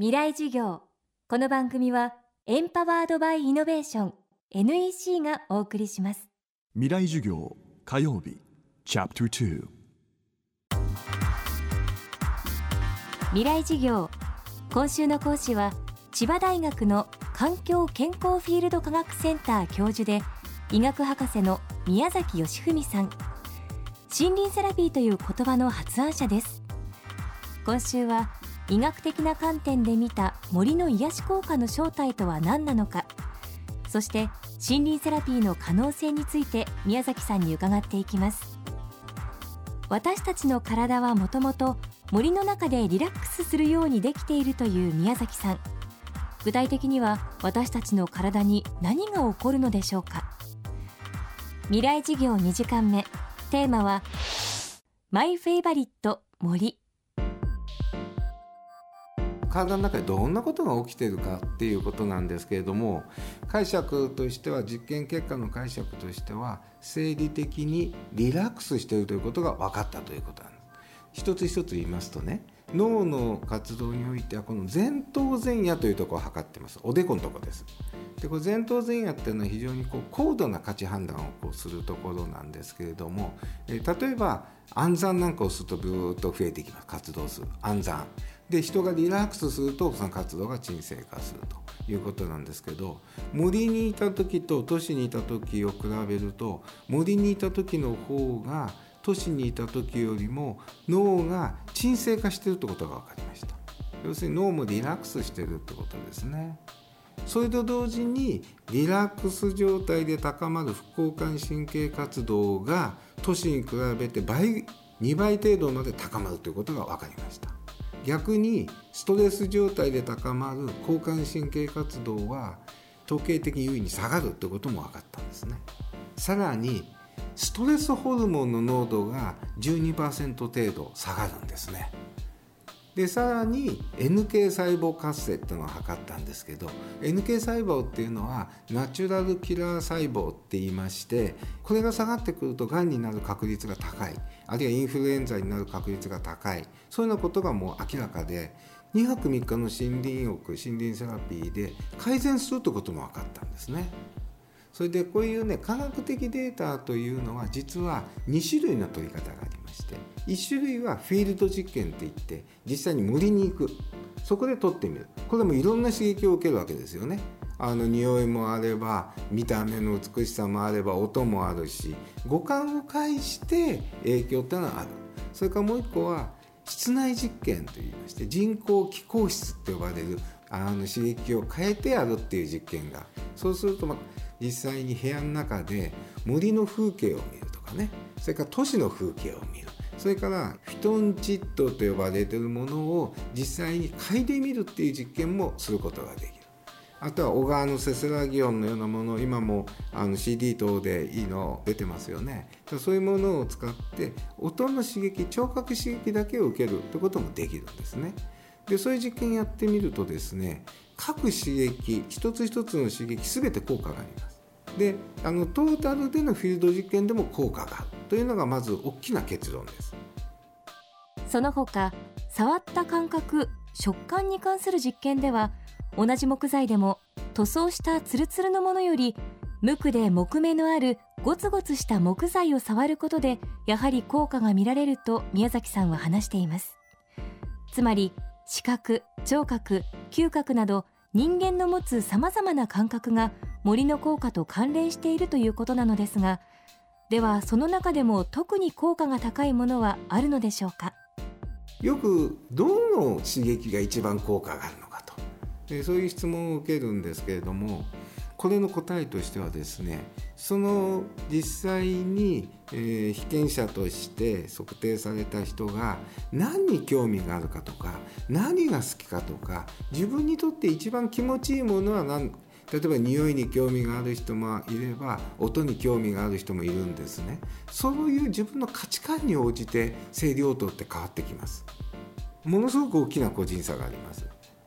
未来授業。この番組はエンパワードバイイノベーション NEC がお送りします。未来授業火曜日チャプター未来授業。今週の講師は千葉大学の環境健康フィールド科学センター教授で医学博士の宮崎義文さん。森林セラピーという言葉の発案者です。今週は医学的な観点で見た森の癒し効果の正体とは何なのか。そして森林セラピーの可能性について宮崎さんに伺っていきます。私たちの体はもともと森の中でリラックスするようにできているという宮崎さん。具体的には私たちの体に何が起こるのでしょうか。未来事業2時間目。テーマはマイフェイバリット森。体の中でどんなことが起きてるかっていうことなんですけれども解釈としては実験結果の解釈としては生理的にリラックスしているということが分かったということなんです。一つ一つ言いますとね脳の活動においてはこの前頭前野というところを測ってます。おでこのとこです。でこれ前頭前野っていうのは非常にこう高度な価値判断をこうするところなんですけれども、え例えば暗算なんかをするとブーッと増えていきます。活動する暗算。で人がリラックスするとその活動が鎮静化するということなんですけど森にいた時と都市にいた時を比べると森にいた時の方が都市にいた時よりも脳が鎮静化してるってことが分かりました。要するに脳もリラックスしてるってことですね。それと同時にリラックス状態で高まる副交感神経活動が都市に比べて倍2倍程度まで高まるということが分かりました。逆にストレス状態で高まる交感神経活動は統計的優位に下がるってことも分かったんですね。さらにストレスホルモンの濃度が12%程度下がるんですね。でさらに NK 細胞活性っていうのを測ったんですけど NK 細胞っていうのはナチュラルキラー細胞って言いましてこれが下がってくるとがんになる確率が高い。あるいはインフルエンザになる確率が高い。そういうようなことがもう明らかで2泊3日の森林浴森林セラピーで改善するということも分かったんですね。それでこういうね科学的データというのは実は2種類の取り方がありまして。1種類はフィールド実験っていって実際に森に行く。そこで撮ってみる。これもいろんな刺激を受けるわけですよね。あの匂いもあれば見た目の美しさもあれば音もあるし五感を介して影響っていうのはある。それからもう一個は室内実験といいまして人工気候室って呼ばれるあの刺激を変えてやるっていう実験が。そうすると、まあ、実際に部屋の中で森の風景を見るとかね。それから都市の風景を見る。それからフィトンチッドと呼ばれているものを実際に嗅いでみるっていう実験もすることができる。あとは小川のせせらぎ音のようなもの今もあの CD 等でいいの出てますよね。そういうものを使って音の刺激聴覚刺激だけを受けるってこともできるんですね。でそういう実験やってみるとですね各刺激一つ一つの刺激全て効果があります。であのトータルでのフィールド実験でも効果がある。というのがまず大きな結論です。その他触った感覚食感に関する実験では同じ木材でも塗装したツルツルのものより無垢で木目のあるゴツゴツした木材を触ることでやはり効果が見られると宮崎さんは話しています。つまり視覚聴覚嗅覚など人間の持つさまざまな感覚が森の効果と関連しているということなのですがではその中でも特に効果が高いものはあるのでしょうか？よくどの刺激が一番効果があるのかと。そういう質問を受けるんですけれどもこれの答えとしてはですねその実際に、えー、被験者として測定された人が何に興味があるかとか何が好きかとか自分にとって一番気持ちいいものは何例えば匂いに興味がある人もいれば音に興味がある人もいるんですね。そういう自分の価値観に応じて生理応答って変わってきます。ものすごく大きな個人差があります。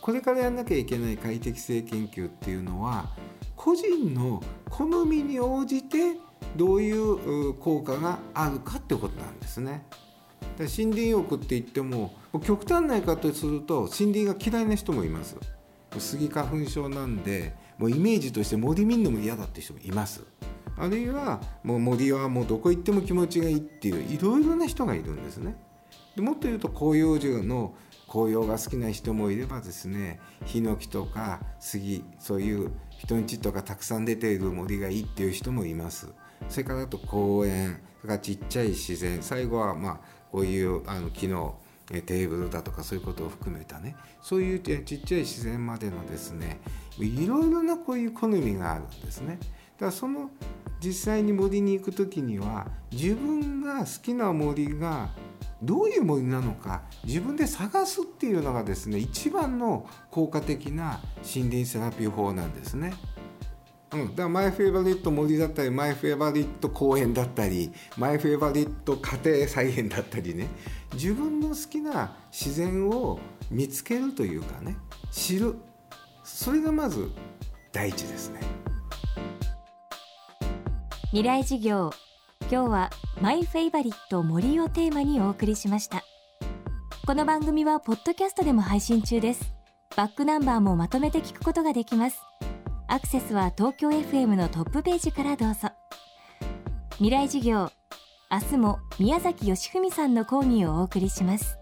これからやんなきゃいけない快適性研究っていうのは個人の好みに応じてどういう効果があるかってことなんですね。森林浴って言っても極端な言い方すると森林が嫌いな人もいます。スギ花粉症なんでもうイメージとして森見るのも嫌だって人もいます。あるいはもう森はもうどこ行っても気持ちがいいっていういろいろな人がいるんですね。でもっと言うと広葉樹の紅葉が好きな人もいればですねヒノキとか杉そういう人んちとかたくさん出ている森がいいっていう人もいます。それからあと公園それかちっちゃい自然最後はまあこういうあの木のテーブルだとかそういうことを含めたね。そういうちっちゃい自然までのですねいろいろなこういう好みがあるんですね。だからその実際に森に行く時には自分が好きな森がどういう森なのか自分で探すっていうのがですね一番の効果的な森林セラピー法なんですね。うん、だからマイフェイバリット森だったりマイフェイバリット公園だったりマイフェイバリット家庭菜園だったりね自分の好きな自然を見つけるというかね知るそれがまず第一ですね。未来事業今日はマイフェイバリット森をテーマにお送りしました。この番組はポッドキャストでも配信中です。バックナンバーもまとめて聞くことができます。アクセスは東京 FM のトップページからどうぞ。未来事業明日も宮崎義文さんの講義をお送りします。